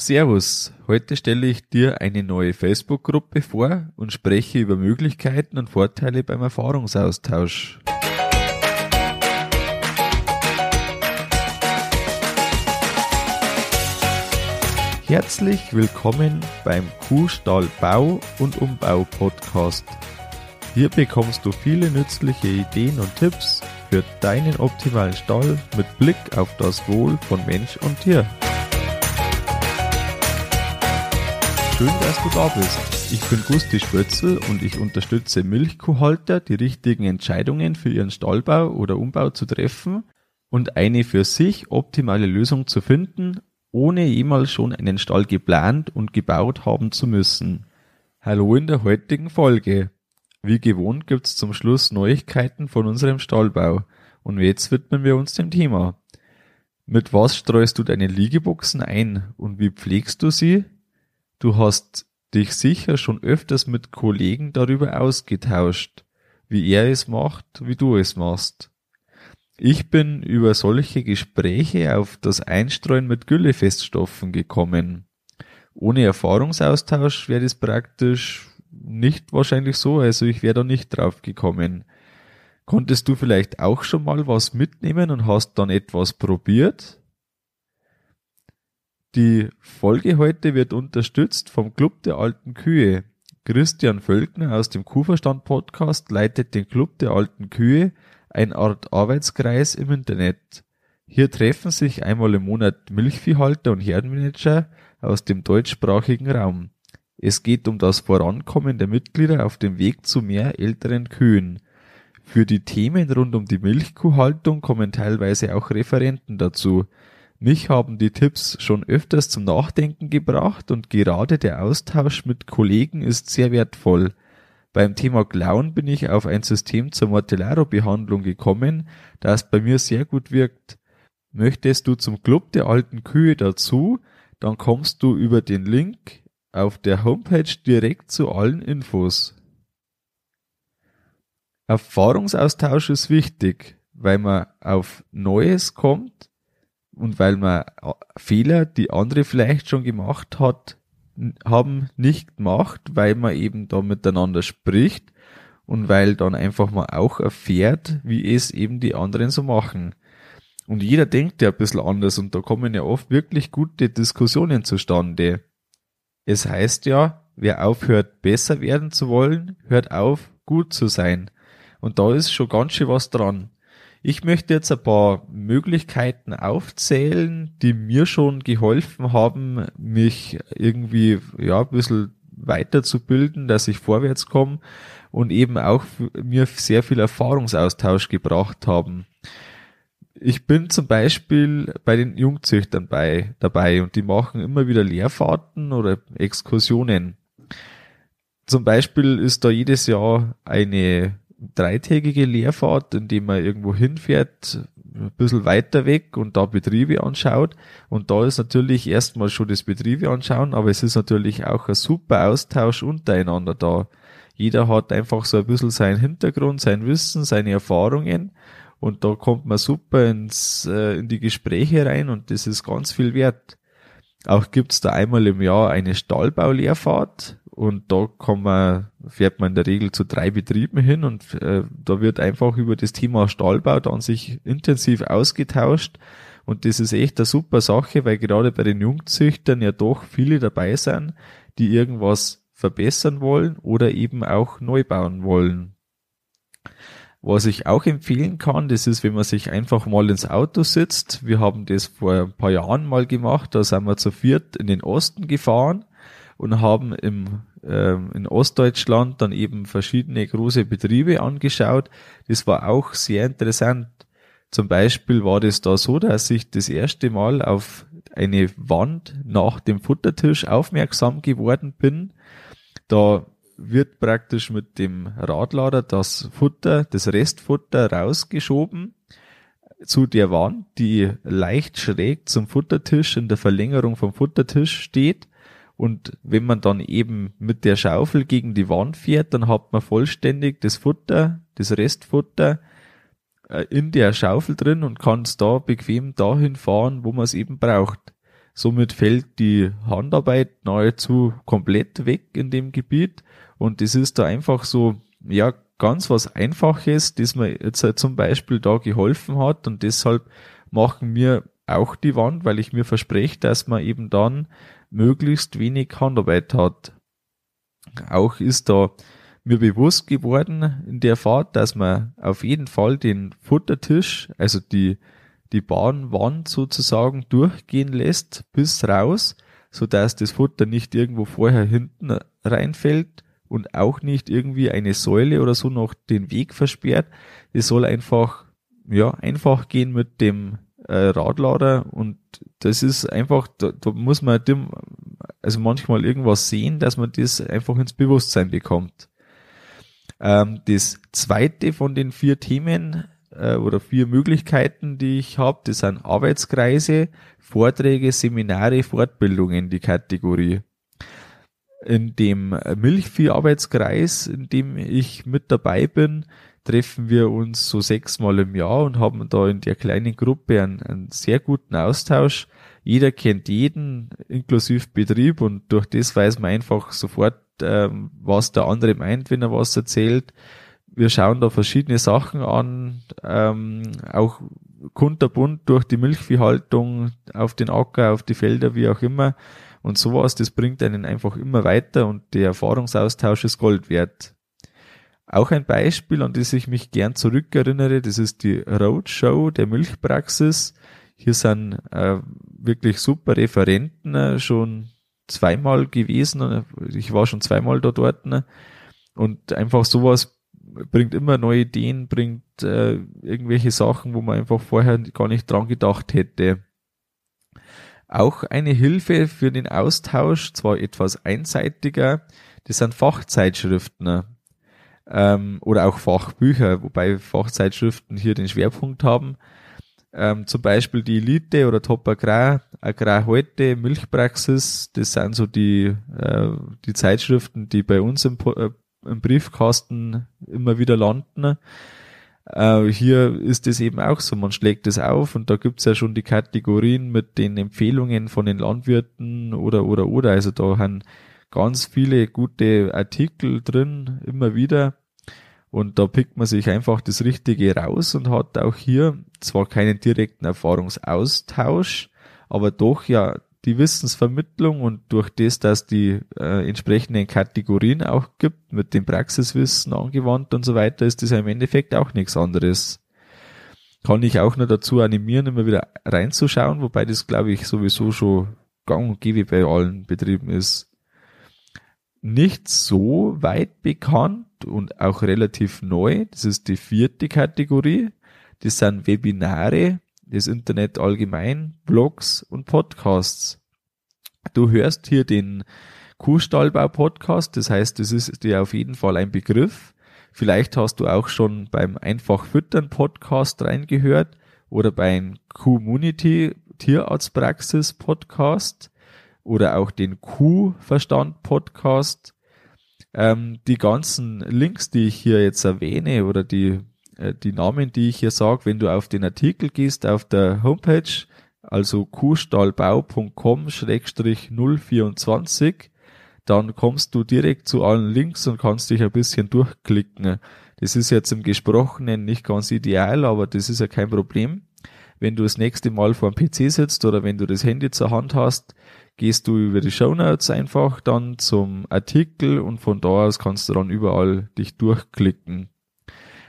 Servus, heute stelle ich dir eine neue Facebook-Gruppe vor und spreche über Möglichkeiten und Vorteile beim Erfahrungsaustausch. Herzlich willkommen beim Kuhstall Bau und Umbau Podcast. Hier bekommst du viele nützliche Ideen und Tipps für deinen optimalen Stall mit Blick auf das Wohl von Mensch und Tier. Schön, dass du da bist. Ich bin Gusti Spötzl und ich unterstütze Milchkuhhalter, die richtigen Entscheidungen für ihren Stallbau oder Umbau zu treffen und eine für sich optimale Lösung zu finden, ohne jemals schon einen Stall geplant und gebaut haben zu müssen. Hallo in der heutigen Folge. Wie gewohnt gibt's zum Schluss Neuigkeiten von unserem Stallbau. Und jetzt widmen wir uns dem Thema. Mit was streust du deine Liegeboxen ein und wie pflegst du sie? Du hast dich sicher schon öfters mit Kollegen darüber ausgetauscht, wie er es macht, wie du es machst. Ich bin über solche Gespräche auf das Einstreuen mit Güllefeststoffen gekommen. Ohne Erfahrungsaustausch wäre das praktisch nicht wahrscheinlich so, also ich wäre da nicht drauf gekommen. Konntest du vielleicht auch schon mal was mitnehmen und hast dann etwas probiert? Die Folge heute wird unterstützt vom Club der alten Kühe. Christian Völkner aus dem Kuhverstand Podcast leitet den Club der alten Kühe, eine Art Arbeitskreis im Internet. Hier treffen sich einmal im Monat Milchviehhalter und Herdenmanager aus dem deutschsprachigen Raum. Es geht um das Vorankommen der Mitglieder auf dem Weg zu mehr älteren Kühen. Für die Themen rund um die Milchkuhhaltung kommen teilweise auch Referenten dazu. Mich haben die Tipps schon öfters zum Nachdenken gebracht und gerade der Austausch mit Kollegen ist sehr wertvoll. Beim Thema Klauen bin ich auf ein System zur Mortellaro-Behandlung gekommen, das bei mir sehr gut wirkt. Möchtest du zum Club der alten Kühe dazu, dann kommst du über den Link auf der Homepage direkt zu allen Infos. Erfahrungsaustausch ist wichtig, weil man auf Neues kommt und weil man äh, Fehler, die andere vielleicht schon gemacht hat, haben nicht gemacht, weil man eben da miteinander spricht und weil dann einfach mal auch erfährt, wie es eben die anderen so machen. Und jeder denkt ja ein bisschen anders und da kommen ja oft wirklich gute Diskussionen zustande. Es heißt ja, wer aufhört besser werden zu wollen, hört auf gut zu sein. Und da ist schon ganz schön was dran. Ich möchte jetzt ein paar Möglichkeiten aufzählen, die mir schon geholfen haben, mich irgendwie ja ein bisschen weiterzubilden, dass ich vorwärts komme und eben auch mir sehr viel Erfahrungsaustausch gebracht haben. Ich bin zum Beispiel bei den Jungzüchtern bei, dabei und die machen immer wieder Lehrfahrten oder Exkursionen. Zum Beispiel ist da jedes Jahr eine dreitägige Lehrfahrt, indem man irgendwo hinfährt, ein bisschen weiter weg und da Betriebe anschaut. Und da ist natürlich erstmal schon das Betriebe anschauen, aber es ist natürlich auch ein super Austausch untereinander da. Jeder hat einfach so ein bisschen seinen Hintergrund, sein Wissen, seine Erfahrungen und da kommt man super ins, äh, in die Gespräche rein und das ist ganz viel wert. Auch gibt's da einmal im Jahr eine Stallbaulehrfahrt und da kann man, fährt man in der Regel zu drei Betrieben hin und äh, da wird einfach über das Thema Stahlbau dann sich intensiv ausgetauscht. Und das ist echt eine super Sache, weil gerade bei den Jungzüchtern ja doch viele dabei sind, die irgendwas verbessern wollen oder eben auch neu bauen wollen. Was ich auch empfehlen kann, das ist, wenn man sich einfach mal ins Auto sitzt. Wir haben das vor ein paar Jahren mal gemacht, da sind wir zu viert in den Osten gefahren und haben im, äh, in Ostdeutschland dann eben verschiedene große Betriebe angeschaut. Das war auch sehr interessant. Zum Beispiel war das da so, dass ich das erste Mal auf eine Wand nach dem Futtertisch aufmerksam geworden bin. Da wird praktisch mit dem Radlader das Futter, das Restfutter rausgeschoben zu der Wand, die leicht schräg zum Futtertisch in der Verlängerung vom Futtertisch steht. Und wenn man dann eben mit der Schaufel gegen die Wand fährt, dann hat man vollständig das Futter, das Restfutter äh, in der Schaufel drin und kann es da bequem dahin fahren, wo man es eben braucht. Somit fällt die Handarbeit nahezu komplett weg in dem Gebiet. Und das ist da einfach so, ja, ganz was Einfaches, das mir jetzt halt zum Beispiel da geholfen hat. Und deshalb machen wir auch die Wand, weil ich mir verspreche, dass man eben dann möglichst wenig Handarbeit hat. Auch ist da mir bewusst geworden in der Fahrt, dass man auf jeden Fall den Futtertisch, also die, die Bahnwand sozusagen durchgehen lässt bis raus, so dass das Futter nicht irgendwo vorher hinten reinfällt und auch nicht irgendwie eine Säule oder so noch den Weg versperrt. Es soll einfach, ja, einfach gehen mit dem äh, Radlader und das ist einfach, da, da muss man dem, also manchmal irgendwas sehen, dass man das einfach ins Bewusstsein bekommt. Ähm, das zweite von den vier Themen äh, oder vier Möglichkeiten, die ich habe, das sind Arbeitskreise, Vorträge, Seminare, Fortbildungen, die Kategorie. In dem Milchvieharbeitskreis, in dem ich mit dabei bin, treffen wir uns so sechsmal im Jahr und haben da in der kleinen Gruppe einen, einen sehr guten Austausch. Jeder kennt jeden, inklusive Betrieb und durch das weiß man einfach sofort, ähm, was der andere meint, wenn er was erzählt. Wir schauen da verschiedene Sachen an, ähm, auch kunterbunt durch die Milchviehhaltung auf den Acker, auf die Felder, wie auch immer. Und sowas, das bringt einen einfach immer weiter und der Erfahrungsaustausch ist Gold wert. Auch ein Beispiel, an das ich mich gern zurückerinnere, das ist die Roadshow der Milchpraxis. Hier sind äh, wirklich super Referenten äh, schon zweimal gewesen. Ich war schon zweimal da dort. Ne? Und einfach sowas bringt immer neue Ideen, bringt äh, irgendwelche Sachen, wo man einfach vorher gar nicht dran gedacht hätte. Auch eine Hilfe für den Austausch, zwar etwas einseitiger, das sind Fachzeitschriften ne? Ähm, oder auch Fachbücher, wobei Fachzeitschriften hier den Schwerpunkt haben ähm, zum Beispiel die Elite oder Top Agrar, Agrar heute, Milchpraxis, das sind so die, äh, die Zeitschriften, die bei uns im, äh, im Briefkasten immer wieder landen. Äh, hier ist es eben auch so, man schlägt es auf und da gibt's ja schon die Kategorien mit den Empfehlungen von den Landwirten oder oder oder. Also da haben ganz viele gute Artikel drin, immer wieder. Und da pickt man sich einfach das Richtige raus und hat auch hier zwar keinen direkten Erfahrungsaustausch, aber doch ja die Wissensvermittlung und durch das, dass die äh, entsprechenden Kategorien auch gibt, mit dem Praxiswissen angewandt und so weiter, ist das ja im Endeffekt auch nichts anderes. Kann ich auch nur dazu animieren, immer wieder reinzuschauen, wobei das glaube ich sowieso schon gang und gäbe bei allen Betrieben ist. Nicht so weit bekannt und auch relativ neu. Das ist die vierte Kategorie. Das sind Webinare, das Internet allgemein, Blogs und Podcasts. Du hörst hier den Kuhstallbau-Podcast, das heißt, das ist dir auf jeden Fall ein Begriff. Vielleicht hast du auch schon beim Einfach Füttern Podcast reingehört oder beim Community Tierarztpraxis Podcast oder auch den Kuhverstand Podcast ähm, die ganzen Links, die ich hier jetzt erwähne oder die, äh, die Namen, die ich hier sage, wenn du auf den Artikel gehst, auf der Homepage, also kuhstallbau.com-024, dann kommst du direkt zu allen Links und kannst dich ein bisschen durchklicken. Das ist jetzt im Gesprochenen nicht ganz ideal, aber das ist ja kein Problem. Wenn du das nächste Mal vor dem PC sitzt oder wenn du das Handy zur Hand hast, gehst du über die Show Notes einfach dann zum Artikel und von da aus kannst du dann überall dich durchklicken.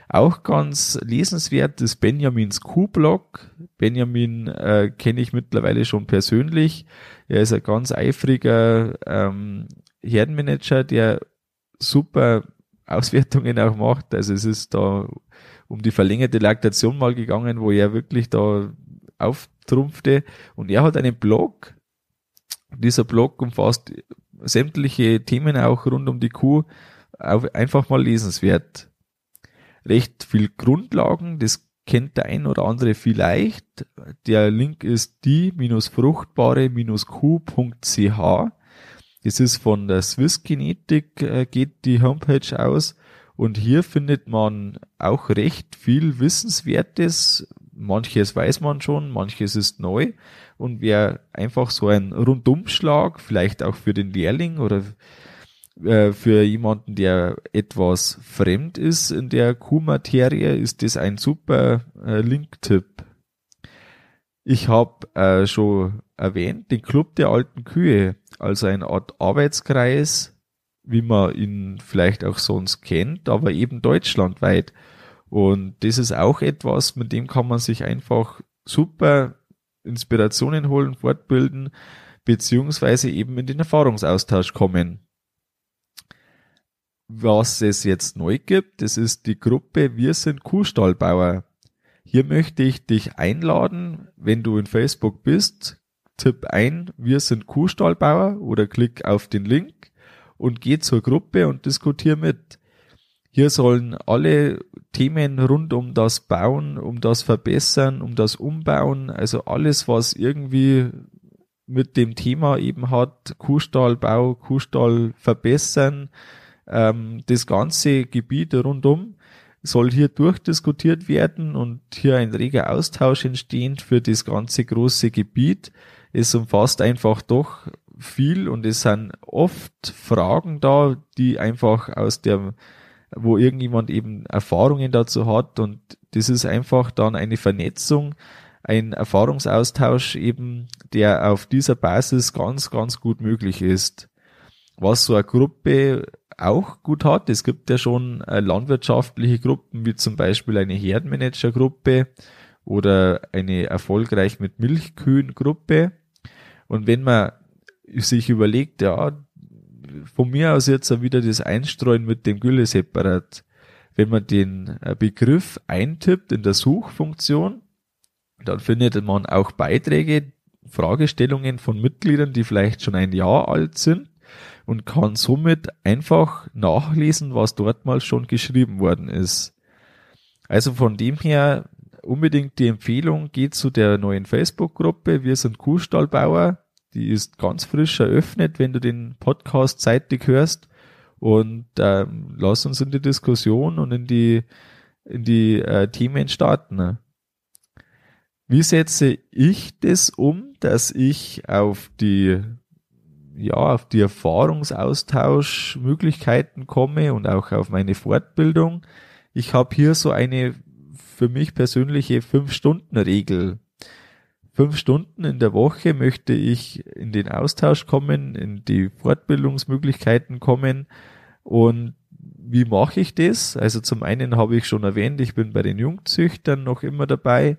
Auch ganz lesenswert ist Benjamins Q-Blog. Benjamin äh, kenne ich mittlerweile schon persönlich. Er ist ein ganz eifriger ähm, Herdenmanager, der super Auswertungen auch macht. Also es ist da um die verlängerte Laktation mal gegangen, wo er wirklich da auftrumpfte. Und er hat einen Blog, dieser Blog umfasst sämtliche Themen auch rund um die Kuh, einfach mal lesenswert. Recht viel Grundlagen, das kennt der ein oder andere vielleicht. Der Link ist die-fruchtbare-q.ch. Das ist von der Swiss Genetik, äh, geht die Homepage aus. Und hier findet man auch recht viel Wissenswertes, manches weiß man schon, manches ist neu. Und wer einfach so ein Rundumschlag, vielleicht auch für den Lehrling oder äh, für jemanden, der etwas fremd ist in der Q-Materie, ist das ein super äh, Link-Tipp. Ich habe äh, schon erwähnt, den Club der alten Kühe, also eine Art Arbeitskreis, wie man ihn vielleicht auch sonst kennt, aber eben deutschlandweit. Und das ist auch etwas, mit dem kann man sich einfach super Inspirationen holen, fortbilden, beziehungsweise eben in den Erfahrungsaustausch kommen. Was es jetzt neu gibt, das ist die Gruppe Wir sind Kuhstallbauer. Hier möchte ich dich einladen, wenn du in Facebook bist, tipp ein, wir sind Kuhstallbauer oder klick auf den Link und geh zur Gruppe und diskutier mit. Hier sollen alle Themen rund um das Bauen, um das Verbessern, um das Umbauen, also alles, was irgendwie mit dem Thema eben hat, Kuhstallbau, Kuhstall verbessern, ähm, das ganze Gebiet rundum soll hier durchdiskutiert werden und hier ein reger Austausch entstehen für das ganze große Gebiet. Es umfasst einfach doch viel und es sind oft Fragen da, die einfach aus der, wo irgendjemand eben Erfahrungen dazu hat und das ist einfach dann eine Vernetzung, ein Erfahrungsaustausch eben, der auf dieser Basis ganz, ganz gut möglich ist. Was so eine Gruppe auch gut hat. Es gibt ja schon äh, landwirtschaftliche Gruppen, wie zum Beispiel eine Herdenmanager-Gruppe oder eine erfolgreich mit Milchkühen-Gruppe. Und wenn man sich überlegt, ja, von mir aus jetzt wieder das Einstreuen mit dem Gülleseparat, wenn man den äh, Begriff eintippt in der Suchfunktion, dann findet man auch Beiträge, Fragestellungen von Mitgliedern, die vielleicht schon ein Jahr alt sind und kann somit einfach nachlesen, was dort mal schon geschrieben worden ist. Also von dem her unbedingt die Empfehlung, geht zu der neuen Facebook-Gruppe Wir sind Kuhstallbauer. Die ist ganz frisch eröffnet, wenn du den Podcast zeitig hörst. Und ähm, lass uns in die Diskussion und in die, in die äh, Themen starten. Wie setze ich das um, dass ich auf die ja, auf die Erfahrungsaustauschmöglichkeiten komme und auch auf meine Fortbildung. Ich habe hier so eine für mich persönliche Fünf-Stunden-Regel. Fünf Stunden in der Woche möchte ich in den Austausch kommen, in die Fortbildungsmöglichkeiten kommen. Und wie mache ich das? Also zum einen habe ich schon erwähnt, ich bin bei den Jungzüchtern noch immer dabei.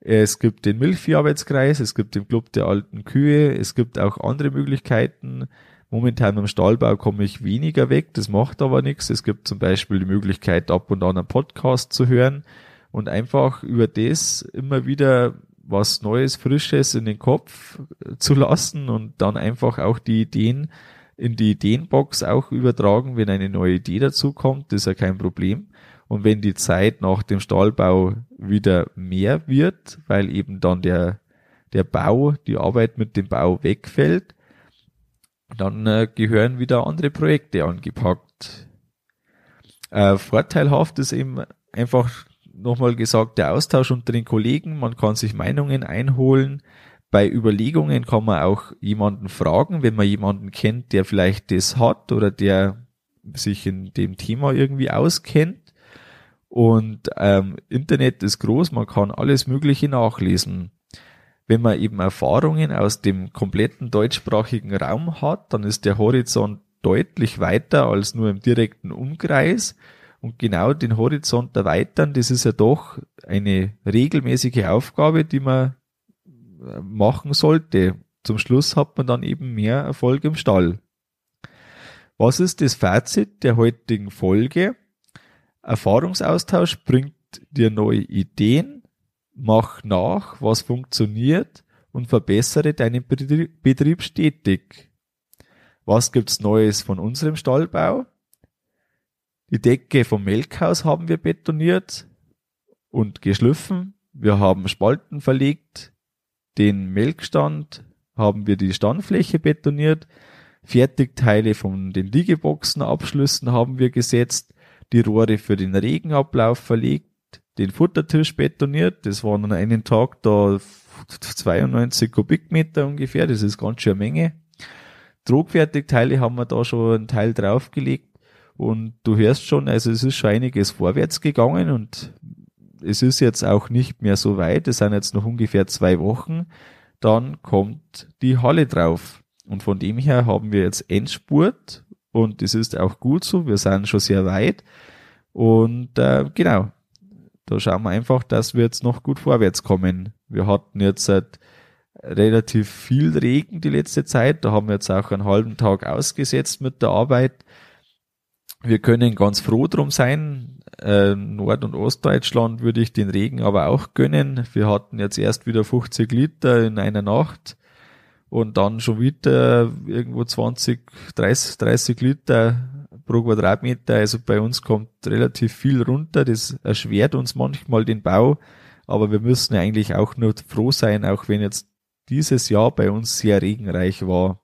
Es gibt den Milchvieharbeitskreis, es gibt den Club der alten Kühe, es gibt auch andere Möglichkeiten. Momentan beim Stallbau komme ich weniger weg, das macht aber nichts. Es gibt zum Beispiel die Möglichkeit, ab und an einen Podcast zu hören und einfach über das immer wieder was Neues, Frisches in den Kopf zu lassen und dann einfach auch die Ideen in die Ideenbox auch übertragen, wenn eine neue Idee dazu kommt, ist ja kein Problem. Und wenn die Zeit nach dem Stallbau wieder mehr wird, weil eben dann der, der Bau, die Arbeit mit dem Bau wegfällt, dann äh, gehören wieder andere Projekte angepackt. Äh, vorteilhaft ist eben einfach nochmal gesagt der Austausch unter den Kollegen. Man kann sich Meinungen einholen. Bei Überlegungen kann man auch jemanden fragen, wenn man jemanden kennt, der vielleicht das hat oder der sich in dem Thema irgendwie auskennt. Und ähm, Internet ist groß, man kann alles Mögliche nachlesen. Wenn man eben Erfahrungen aus dem kompletten deutschsprachigen Raum hat, dann ist der Horizont deutlich weiter als nur im direkten Umkreis. Und genau den Horizont erweitern, das ist ja doch eine regelmäßige Aufgabe, die man äh, machen sollte. Zum Schluss hat man dann eben mehr Erfolg im Stall. Was ist das Fazit der heutigen Folge? Erfahrungsaustausch bringt dir neue Ideen, mach nach, was funktioniert und verbessere deinen Betrieb stetig. Was gibt's Neues von unserem Stallbau? Die Decke vom Melkhaus haben wir betoniert und geschliffen. Wir haben Spalten verlegt. Den Melkstand haben wir die Standfläche betoniert. Fertigteile von den Liegeboxen Abschlüssen haben wir gesetzt die Rohre für den Regenablauf verlegt, den Futtertisch betoniert. Das waren an einem Tag da 92 Kubikmeter ungefähr. Das ist ganz schön eine Menge. Tragfertigteile haben wir da schon einen Teil draufgelegt. Und du hörst schon, also es ist schon einiges vorwärts gegangen und es ist jetzt auch nicht mehr so weit. Es sind jetzt noch ungefähr zwei Wochen. Dann kommt die Halle drauf. Und von dem her haben wir jetzt Endspurt und das ist auch gut so. Wir sind schon sehr weit. Und äh, genau, da schauen wir einfach, dass wir jetzt noch gut vorwärts kommen. Wir hatten jetzt seit relativ viel Regen die letzte Zeit. Da haben wir jetzt auch einen halben Tag ausgesetzt mit der Arbeit. Wir können ganz froh drum sein. Äh, Nord- und Ostdeutschland würde ich den Regen aber auch gönnen. Wir hatten jetzt erst wieder 50 Liter in einer Nacht und dann schon wieder irgendwo 20, 30, 30 Liter pro Quadratmeter. Also bei uns kommt relativ viel runter. Das erschwert uns manchmal den Bau. Aber wir müssen eigentlich auch nur froh sein, auch wenn jetzt dieses Jahr bei uns sehr regenreich war.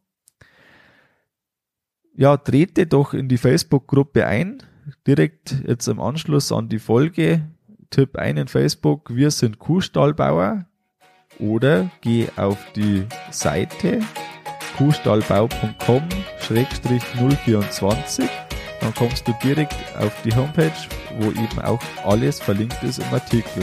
Ja, trete doch in die Facebook-Gruppe ein. Direkt jetzt im Anschluss an die Folge. Tipp ein in Facebook, wir sind Kuhstallbauer oder geh auf die Seite kuhstallbau.com-024. Dann kommst du direkt auf die Homepage, wo eben auch alles verlinkt ist im Artikel.